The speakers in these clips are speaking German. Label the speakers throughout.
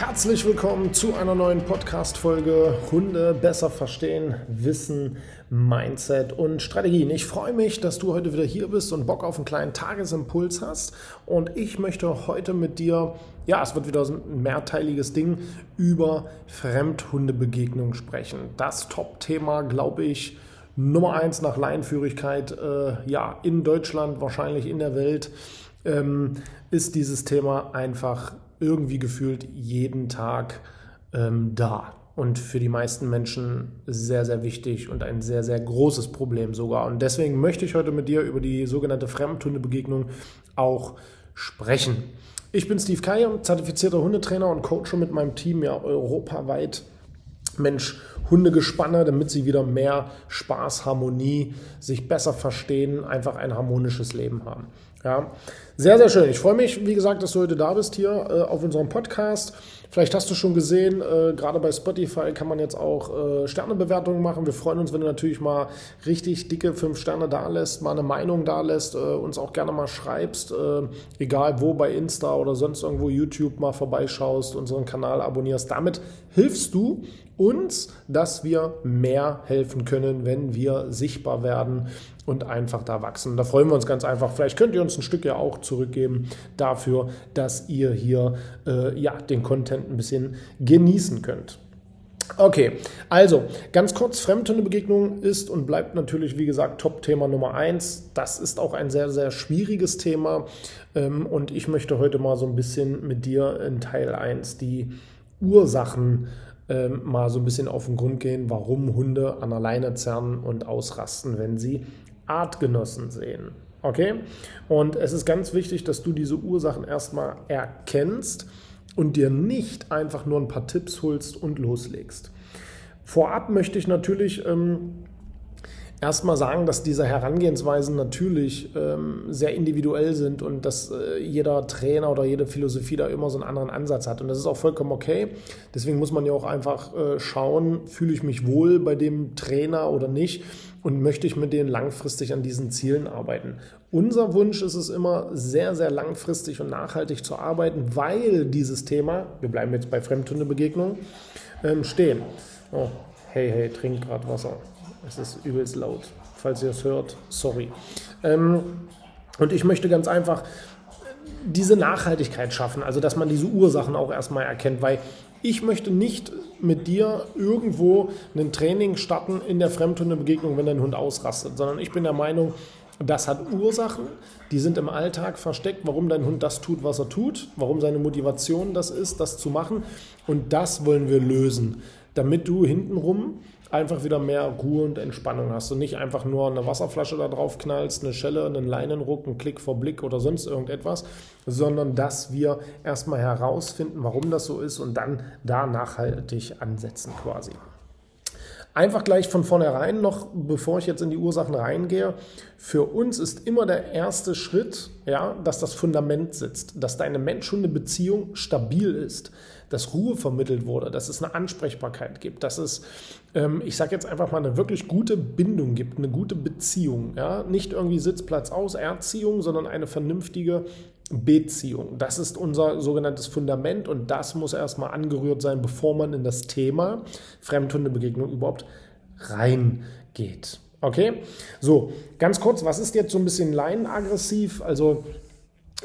Speaker 1: Herzlich willkommen zu einer neuen Podcast-Folge Hunde besser verstehen, Wissen, Mindset und Strategien. Ich freue mich, dass du heute wieder hier bist und Bock auf einen kleinen Tagesimpuls hast. Und ich möchte heute mit dir, ja, es wird wieder ein mehrteiliges Ding, über Fremdhundebegegnung sprechen. Das Top-Thema, glaube ich, Nummer eins nach Leinführigkeit, äh, ja, in Deutschland, wahrscheinlich in der Welt, ähm, ist dieses Thema einfach irgendwie gefühlt jeden Tag ähm, da. Und für die meisten Menschen sehr, sehr wichtig und ein sehr, sehr großes Problem sogar. Und deswegen möchte ich heute mit dir über die sogenannte Fremdhundebegegnung auch sprechen. Ich bin Steve Kaya, zertifizierter Hundetrainer und coache mit meinem Team ja europaweit Mensch, Hundegespanne, damit sie wieder mehr Spaß, Harmonie, sich besser verstehen, einfach ein harmonisches Leben haben. Ja, sehr, sehr schön. Ich freue mich, wie gesagt, dass du heute da bist hier äh, auf unserem Podcast. Vielleicht hast du schon gesehen, äh, gerade bei Spotify kann man jetzt auch äh, Sternebewertungen machen. Wir freuen uns, wenn du natürlich mal richtig dicke fünf Sterne da lässt, mal eine Meinung da lässt, äh, uns auch gerne mal schreibst, äh, egal wo bei Insta oder sonst irgendwo YouTube mal vorbeischaust, unseren Kanal abonnierst. Damit hilfst du uns, dass wir mehr helfen können, wenn wir sichtbar werden und einfach da wachsen. Da freuen wir uns ganz einfach. Vielleicht könnt ihr uns ein Stück ja auch zurückgeben dafür, dass ihr hier äh, ja, den Content ein bisschen genießen könnt. Okay, also ganz kurz, Fremdhundebegegnung ist und bleibt natürlich, wie gesagt, Top-Thema Nummer eins. Das ist auch ein sehr, sehr schwieriges Thema ähm, und ich möchte heute mal so ein bisschen mit dir in Teil 1 die Ursachen ähm, mal so ein bisschen auf den Grund gehen, warum Hunde an der Leine zerren und ausrasten, wenn sie Artgenossen sehen. Okay? Und es ist ganz wichtig, dass du diese Ursachen erstmal erkennst und dir nicht einfach nur ein paar Tipps holst und loslegst. Vorab möchte ich natürlich ähm, erstmal sagen, dass diese Herangehensweisen natürlich ähm, sehr individuell sind und dass äh, jeder Trainer oder jede Philosophie da immer so einen anderen Ansatz hat. Und das ist auch vollkommen okay. Deswegen muss man ja auch einfach äh, schauen, fühle ich mich wohl bei dem Trainer oder nicht und möchte ich mit denen langfristig an diesen Zielen arbeiten. Unser Wunsch ist es immer, sehr, sehr langfristig und nachhaltig zu arbeiten, weil dieses Thema, wir bleiben jetzt bei Fremdhundebegegnungen, ähm, stehen. Oh, hey, hey, trink gerade Wasser. Es ist übelst laut. Falls ihr es hört, sorry. Ähm, und ich möchte ganz einfach diese Nachhaltigkeit schaffen, also dass man diese Ursachen auch erstmal erkennt, weil ich möchte nicht mit dir irgendwo ein Training starten in der Fremdhundebegegnung, wenn dein Hund ausrastet, sondern ich bin der Meinung, das hat Ursachen, die sind im Alltag versteckt, warum dein Hund das tut, was er tut, warum seine Motivation das ist, das zu machen. Und das wollen wir lösen, damit du hintenrum einfach wieder mehr Ruhe und Entspannung hast und nicht einfach nur eine Wasserflasche da drauf knallst, eine Schelle, einen Leinenruck, einen Klick vor Blick oder sonst irgendetwas, sondern dass wir erstmal herausfinden, warum das so ist und dann da nachhaltig ansetzen quasi. Einfach gleich von vornherein noch, bevor ich jetzt in die Ursachen reingehe, für uns ist immer der erste Schritt, ja, dass das Fundament sitzt, dass deine Mensch-Hunde-Beziehung stabil ist, dass Ruhe vermittelt wurde, dass es eine Ansprechbarkeit gibt, dass es, ähm, ich sage jetzt einfach mal, eine wirklich gute Bindung gibt, eine gute Beziehung. Ja? Nicht irgendwie Sitzplatz aus, Erziehung, sondern eine vernünftige Beziehung. Das ist unser sogenanntes Fundament und das muss erstmal angerührt sein, bevor man in das Thema Fremdhundebegegnung überhaupt reingeht. Okay? So, ganz kurz, was ist jetzt so ein bisschen leinenaggressiv? Also,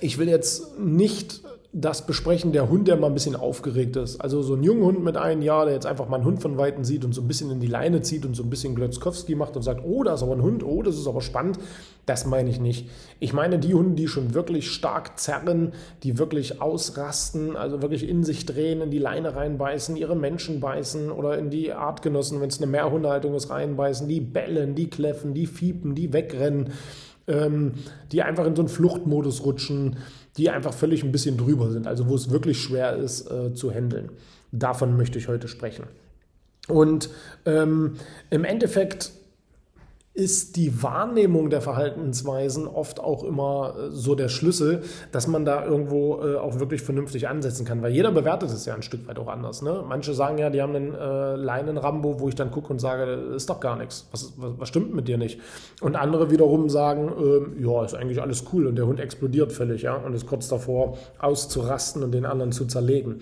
Speaker 1: ich will jetzt nicht das besprechen, der Hund, der mal ein bisschen aufgeregt ist. Also so ein junger Hund mit einem Jahr, der jetzt einfach mal einen Hund von Weitem sieht und so ein bisschen in die Leine zieht und so ein bisschen Glotzkowski macht und sagt, oh, da ist aber ein Hund, oh, das ist aber spannend. Das meine ich nicht. Ich meine die Hunde, die schon wirklich stark zerren, die wirklich ausrasten, also wirklich in sich drehen, in die Leine reinbeißen, ihre Menschen beißen oder in die Artgenossen, wenn es eine Mehrhundehaltung ist, reinbeißen, die bellen, die kläffen, die fiepen, die wegrennen ähm, die einfach in so einen Fluchtmodus rutschen, die einfach völlig ein bisschen drüber sind, also wo es wirklich schwer ist äh, zu handeln. Davon möchte ich heute sprechen. Und ähm, im Endeffekt ist die Wahrnehmung der Verhaltensweisen oft auch immer äh, so der Schlüssel, dass man da irgendwo äh, auch wirklich vernünftig ansetzen kann. Weil jeder bewertet es ja ein Stück weit auch anders. Ne? Manche sagen ja, die haben einen äh, Leinen-Rambo, wo ich dann gucke und sage, ist doch gar nichts. Was, was, was stimmt mit dir nicht? Und andere wiederum sagen, äh, ja, ist eigentlich alles cool und der Hund explodiert völlig ja, und ist kurz davor auszurasten und den anderen zu zerlegen.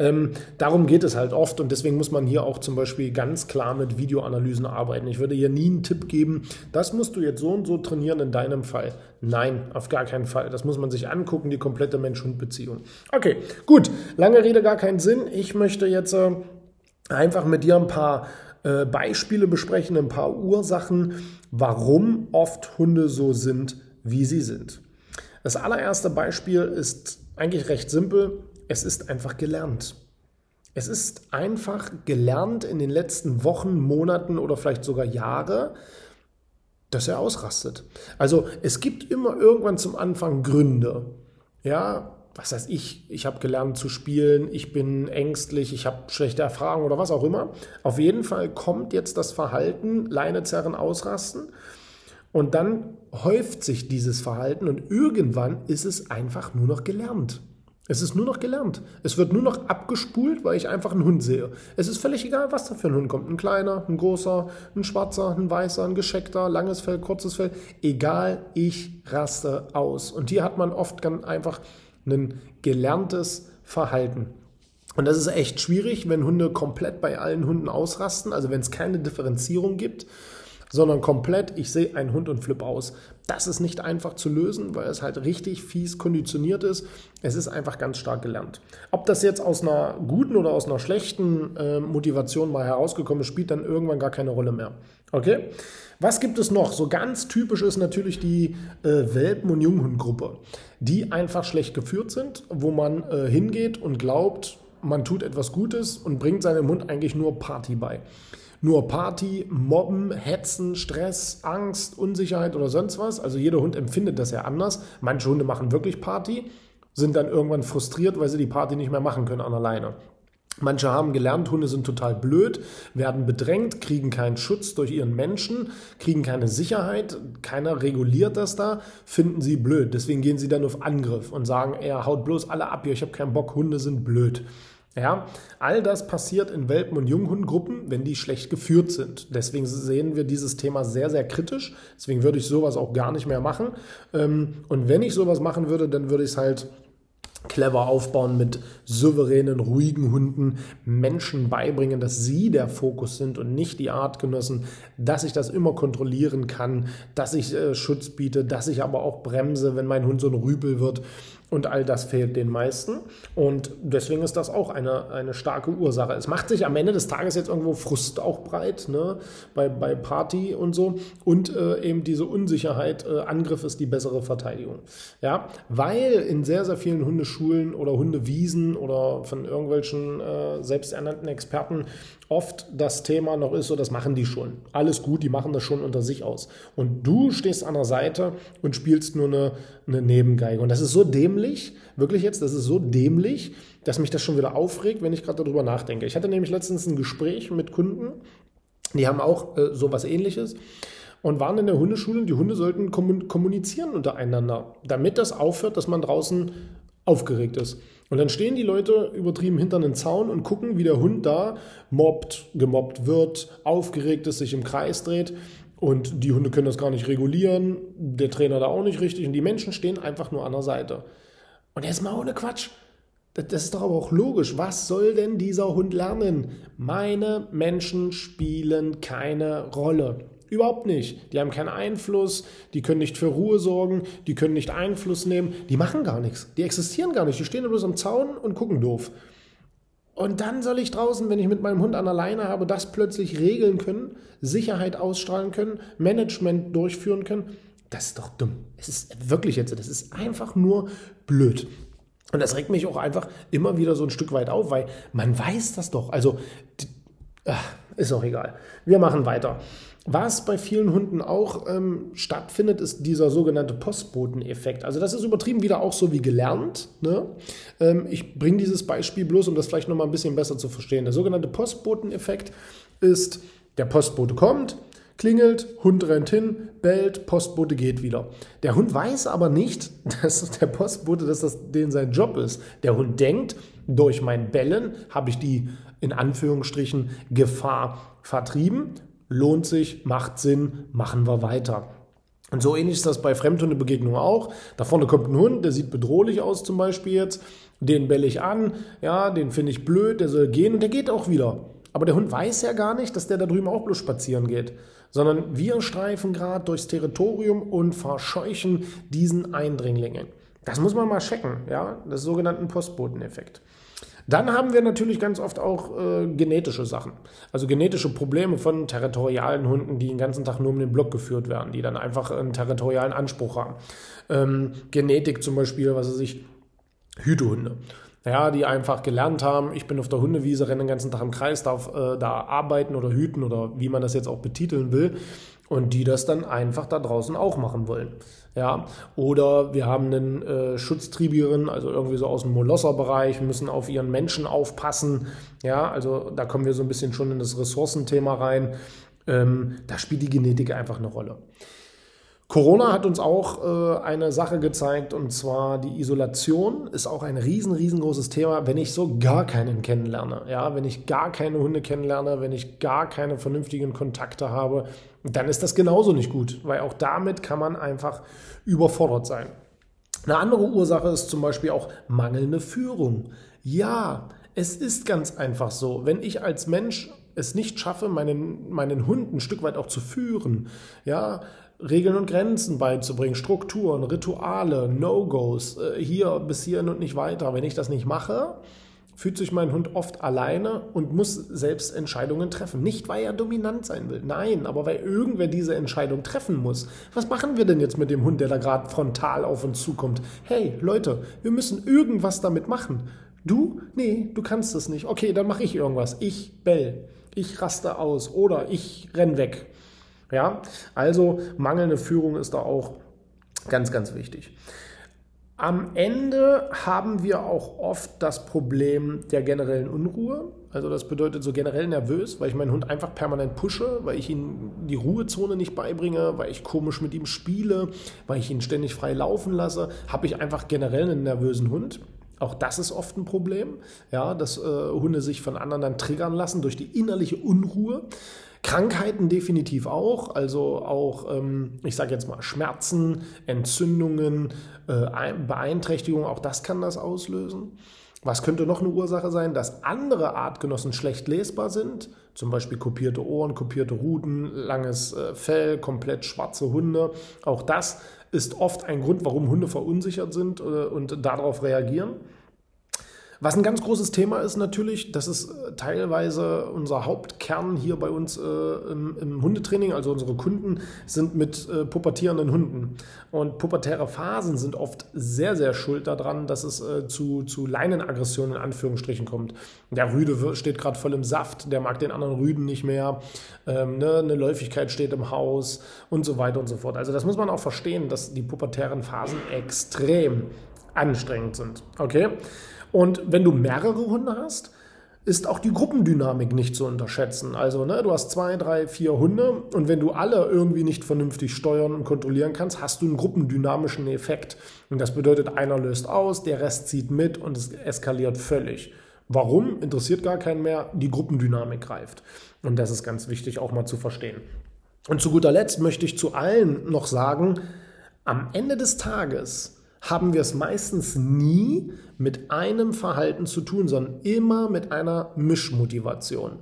Speaker 1: Ähm, darum geht es halt oft und deswegen muss man hier auch zum Beispiel ganz klar mit Videoanalysen arbeiten. Ich würde hier nie einen Tipp geben, geben, das musst du jetzt so und so trainieren in deinem Fall. Nein, auf gar keinen Fall. Das muss man sich angucken, die komplette Mensch-Hund-Beziehung. Okay, gut. Lange Rede, gar keinen Sinn. Ich möchte jetzt äh, einfach mit dir ein paar äh, Beispiele besprechen, ein paar Ursachen, warum oft Hunde so sind, wie sie sind. Das allererste Beispiel ist eigentlich recht simpel. Es ist einfach gelernt. Es ist einfach gelernt in den letzten Wochen, Monaten oder vielleicht sogar Jahre, dass er ausrastet. Also es gibt immer irgendwann zum Anfang Gründe. Ja, was heißt ich, ich habe gelernt zu spielen, ich bin ängstlich, ich habe schlechte Erfahrungen oder was auch immer. Auf jeden Fall kommt jetzt das Verhalten, Leine zerren, ausrasten. Und dann häuft sich dieses Verhalten und irgendwann ist es einfach nur noch gelernt. Es ist nur noch gelernt. Es wird nur noch abgespult, weil ich einfach einen Hund sehe. Es ist völlig egal, was da für ein Hund kommt. Ein kleiner, ein großer, ein schwarzer, ein weißer, ein gescheckter, langes Fell, kurzes Fell. Egal, ich raste aus. Und hier hat man oft ganz einfach ein gelerntes Verhalten. Und das ist echt schwierig, wenn Hunde komplett bei allen Hunden ausrasten, also wenn es keine Differenzierung gibt sondern komplett, ich sehe einen Hund und flipp aus. Das ist nicht einfach zu lösen, weil es halt richtig fies konditioniert ist. Es ist einfach ganz stark gelernt. Ob das jetzt aus einer guten oder aus einer schlechten äh, Motivation mal herausgekommen ist, spielt dann irgendwann gar keine Rolle mehr. Okay? Was gibt es noch? So ganz typisch ist natürlich die äh, Welpen- und Junghundgruppe, die einfach schlecht geführt sind, wo man äh, hingeht und glaubt, man tut etwas Gutes und bringt seinem Hund eigentlich nur Party bei nur Party, Mobben, Hetzen, Stress, Angst, Unsicherheit oder sonst was. Also jeder Hund empfindet das ja anders. Manche Hunde machen wirklich Party, sind dann irgendwann frustriert, weil sie die Party nicht mehr machen können an alleine. Manche haben gelernt, Hunde sind total blöd, werden bedrängt, kriegen keinen Schutz durch ihren Menschen, kriegen keine Sicherheit, keiner reguliert das da, finden sie blöd. Deswegen gehen sie dann auf Angriff und sagen, er haut bloß alle ab hier, ich habe keinen Bock, Hunde sind blöd. Ja, all das passiert in Welpen- und Junghundgruppen, wenn die schlecht geführt sind. Deswegen sehen wir dieses Thema sehr, sehr kritisch. Deswegen würde ich sowas auch gar nicht mehr machen. Ähm, und wenn ich sowas machen würde, dann würde ich es halt clever aufbauen mit souveränen, ruhigen Hunden, Menschen beibringen, dass sie der Fokus sind und nicht die Artgenossen, dass ich das immer kontrollieren kann, dass ich äh, Schutz biete, dass ich aber auch bremse, wenn mein Hund so ein Rübel wird. Und all das fehlt den meisten. Und deswegen ist das auch eine, eine starke Ursache. Es macht sich am Ende des Tages jetzt irgendwo Frust auch breit, ne? bei, bei Party und so. Und äh, eben diese Unsicherheit, äh, Angriff ist die bessere Verteidigung. Ja, weil in sehr, sehr vielen Hundeschulen oder Hundewiesen oder von irgendwelchen äh, selbsternannten Experten oft das Thema noch ist, so das machen die schon. Alles gut, die machen das schon unter sich aus. Und du stehst an der Seite und spielst nur eine, eine Nebengeige. Und das ist so dämlich, wirklich jetzt, das ist so dämlich, dass mich das schon wieder aufregt, wenn ich gerade darüber nachdenke. Ich hatte nämlich letztens ein Gespräch mit Kunden, die haben auch äh, sowas ähnliches und waren in der Hundeschule und die Hunde sollten kommunizieren untereinander, damit das aufhört, dass man draußen aufgeregt ist. Und dann stehen die Leute übertrieben hinter einem Zaun und gucken, wie der Hund da mobbt, gemobbt wird, aufgeregt ist, sich im Kreis dreht. Und die Hunde können das gar nicht regulieren, der Trainer da auch nicht richtig. Und die Menschen stehen einfach nur an der Seite. Und jetzt mal ohne Quatsch. Das ist doch aber auch logisch. Was soll denn dieser Hund lernen? Meine Menschen spielen keine Rolle. Überhaupt nicht. Die haben keinen Einfluss, die können nicht für Ruhe sorgen, die können nicht Einfluss nehmen, die machen gar nichts. Die existieren gar nicht. Die stehen bloß am Zaun und gucken doof. Und dann soll ich draußen, wenn ich mit meinem Hund an der Leine habe, das plötzlich regeln können, Sicherheit ausstrahlen können, Management durchführen können. Das ist doch dumm. Es ist wirklich jetzt, das ist einfach nur blöd. Und das regt mich auch einfach immer wieder so ein Stück weit auf, weil man weiß das doch. Also, ist auch egal. Wir machen weiter. Was bei vielen Hunden auch ähm, stattfindet, ist dieser sogenannte Postboteneffekt. Also das ist übertrieben wieder auch so wie gelernt. Ne? Ähm, ich bringe dieses Beispiel bloß, um das vielleicht nochmal ein bisschen besser zu verstehen. Der sogenannte Postboteneffekt ist, der Postbote kommt, klingelt, Hund rennt hin, bellt, Postbote geht wieder. Der Hund weiß aber nicht, dass der Postbote, dass das den sein Job ist. Der Hund denkt, durch mein Bellen habe ich die in Anführungsstrichen Gefahr vertrieben lohnt sich, macht Sinn, machen wir weiter. Und so ähnlich ist das bei Fremdhundebegegnungen auch. Da vorne kommt ein Hund, der sieht bedrohlich aus zum Beispiel jetzt. Den belle ich an, ja, den finde ich blöd, der soll gehen und der geht auch wieder. Aber der Hund weiß ja gar nicht, dass der da drüben auch bloß spazieren geht. Sondern wir streifen gerade durchs Territorium und verscheuchen diesen Eindringlinge. Das muss man mal checken, ja, das sogenannten Postboteneffekt. Dann haben wir natürlich ganz oft auch äh, genetische Sachen. Also genetische Probleme von territorialen Hunden, die den ganzen Tag nur um den Block geführt werden, die dann einfach einen territorialen Anspruch haben. Ähm, Genetik zum Beispiel, was weiß ich, Hütehunde. Ja, die einfach gelernt haben, ich bin auf der Hundewiese, renne den ganzen Tag im Kreis, darf äh, da arbeiten oder hüten oder wie man das jetzt auch betiteln will und die das dann einfach da draußen auch machen wollen. Ja, oder wir haben einen äh, Schutztriebierin, also irgendwie so aus dem Molosser-Bereich, müssen auf ihren Menschen aufpassen. Ja, also da kommen wir so ein bisschen schon in das Ressourcenthema rein. Ähm, da spielt die Genetik einfach eine Rolle. Corona hat uns auch äh, eine Sache gezeigt und zwar die Isolation ist auch ein riesen, riesengroßes Thema, wenn ich so gar keinen kennenlerne. Ja, wenn ich gar keine Hunde kennenlerne, wenn ich gar keine vernünftigen Kontakte habe, dann ist das genauso nicht gut, weil auch damit kann man einfach überfordert sein. Eine andere Ursache ist zum Beispiel auch mangelnde Führung. Ja, es ist ganz einfach so, wenn ich als Mensch es nicht schaffe, meinen, meinen Hund ein Stück weit auch zu führen, ja, Regeln und Grenzen beizubringen, Strukturen, Rituale, No-Gos, äh, hier bis hierhin und nicht weiter. Wenn ich das nicht mache, fühlt sich mein Hund oft alleine und muss selbst Entscheidungen treffen. Nicht, weil er dominant sein will, nein, aber weil irgendwer diese Entscheidung treffen muss. Was machen wir denn jetzt mit dem Hund, der da gerade frontal auf uns zukommt? Hey, Leute, wir müssen irgendwas damit machen. Du? Nee, du kannst es nicht. Okay, dann mache ich irgendwas. Ich bell. Ich raste aus oder ich renn weg. Ja, also mangelnde Führung ist da auch ganz, ganz wichtig. Am Ende haben wir auch oft das Problem der generellen Unruhe. Also das bedeutet so generell nervös, weil ich meinen Hund einfach permanent pushe, weil ich ihm die Ruhezone nicht beibringe, weil ich komisch mit ihm spiele, weil ich ihn ständig frei laufen lasse, habe ich einfach generell einen nervösen Hund. Auch das ist oft ein Problem, ja, dass äh, Hunde sich von anderen dann triggern lassen durch die innerliche Unruhe. Krankheiten definitiv auch, also auch, ähm, ich sage jetzt mal, Schmerzen, Entzündungen, äh, Beeinträchtigungen, auch das kann das auslösen. Was könnte noch eine Ursache sein? Dass andere Artgenossen schlecht lesbar sind, zum Beispiel kopierte Ohren, kopierte Ruten, langes äh, Fell, komplett schwarze Hunde. Auch das ist oft ein Grund, warum Hunde verunsichert sind äh, und darauf reagieren. Was ein ganz großes Thema ist natürlich, das ist äh, teilweise unser Hauptkern hier bei uns äh, im, im, Hundetraining. Also unsere Kunden sind mit äh, pubertierenden Hunden. Und pubertäre Phasen sind oft sehr, sehr schuld daran, dass es äh, zu, zu Leinenaggressionen in Anführungsstrichen kommt. Der Rüde steht gerade voll im Saft, der mag den anderen Rüden nicht mehr. Ähm, ne? Eine Läufigkeit steht im Haus und so weiter und so fort. Also das muss man auch verstehen, dass die pubertären Phasen extrem anstrengend sind. Okay? Und wenn du mehrere Hunde hast, ist auch die Gruppendynamik nicht zu unterschätzen. Also, ne, du hast zwei, drei, vier Hunde und wenn du alle irgendwie nicht vernünftig steuern und kontrollieren kannst, hast du einen gruppendynamischen Effekt. Und das bedeutet, einer löst aus, der Rest zieht mit und es eskaliert völlig. Warum? Interessiert gar keinen mehr. Die Gruppendynamik greift. Und das ist ganz wichtig auch mal zu verstehen. Und zu guter Letzt möchte ich zu allen noch sagen, am Ende des Tages haben wir es meistens nie mit einem Verhalten zu tun, sondern immer mit einer Mischmotivation.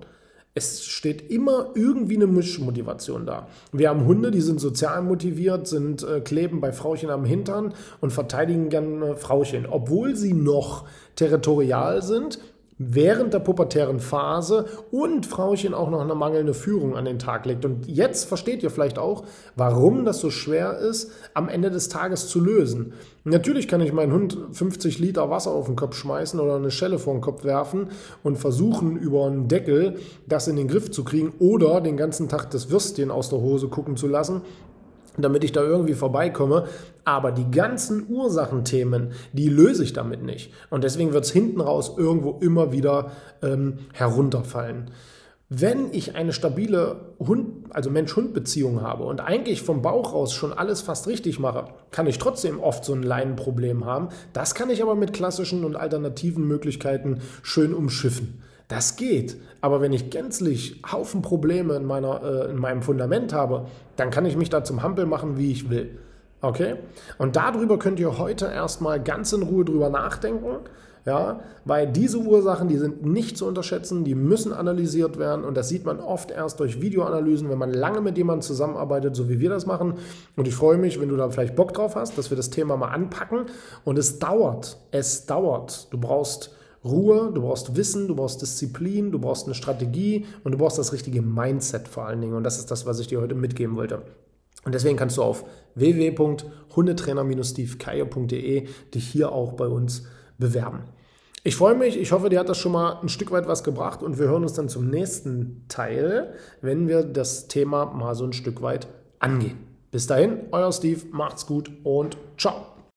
Speaker 1: Es steht immer irgendwie eine Mischmotivation da. Wir haben Hunde, die sind sozial motiviert, sind äh, kleben bei Frauchen am Hintern und verteidigen gerne Frauchen, obwohl sie noch territorial sind während der pubertären Phase und Frauchen auch noch eine mangelnde Führung an den Tag legt. Und jetzt versteht ihr vielleicht auch, warum das so schwer ist, am Ende des Tages zu lösen. Natürlich kann ich meinen Hund 50 Liter Wasser auf den Kopf schmeißen oder eine Schelle vor den Kopf werfen und versuchen, über einen Deckel das in den Griff zu kriegen oder den ganzen Tag das Würstchen aus der Hose gucken zu lassen damit ich da irgendwie vorbeikomme. Aber die ganzen Ursachenthemen, die löse ich damit nicht. Und deswegen wird es hinten raus irgendwo immer wieder ähm, herunterfallen. Wenn ich eine stabile Hund, also Mensch-Hund-Beziehung habe und eigentlich vom Bauch raus schon alles fast richtig mache, kann ich trotzdem oft so ein Leinenproblem haben. Das kann ich aber mit klassischen und alternativen Möglichkeiten schön umschiffen. Das geht. Aber wenn ich gänzlich Haufen Probleme in, meiner, äh, in meinem Fundament habe, dann kann ich mich da zum Hampel machen, wie ich will. Okay? Und darüber könnt ihr heute erstmal ganz in Ruhe drüber nachdenken. Ja, weil diese Ursachen, die sind nicht zu unterschätzen, die müssen analysiert werden und das sieht man oft erst durch Videoanalysen, wenn man lange mit jemandem zusammenarbeitet, so wie wir das machen. Und ich freue mich, wenn du da vielleicht Bock drauf hast, dass wir das Thema mal anpacken. Und es dauert, es dauert. Du brauchst Ruhe, du brauchst Wissen, du brauchst Disziplin, du brauchst eine Strategie und du brauchst das richtige Mindset vor allen Dingen. Und das ist das, was ich dir heute mitgeben wollte. Und deswegen kannst du auf www.hundetrainer-stevekeier.de dich hier auch bei uns bewerben. Ich freue mich, ich hoffe, dir hat das schon mal ein Stück weit was gebracht und wir hören uns dann zum nächsten Teil, wenn wir das Thema mal so ein Stück weit angehen. Bis dahin, euer Steve, macht's gut und ciao.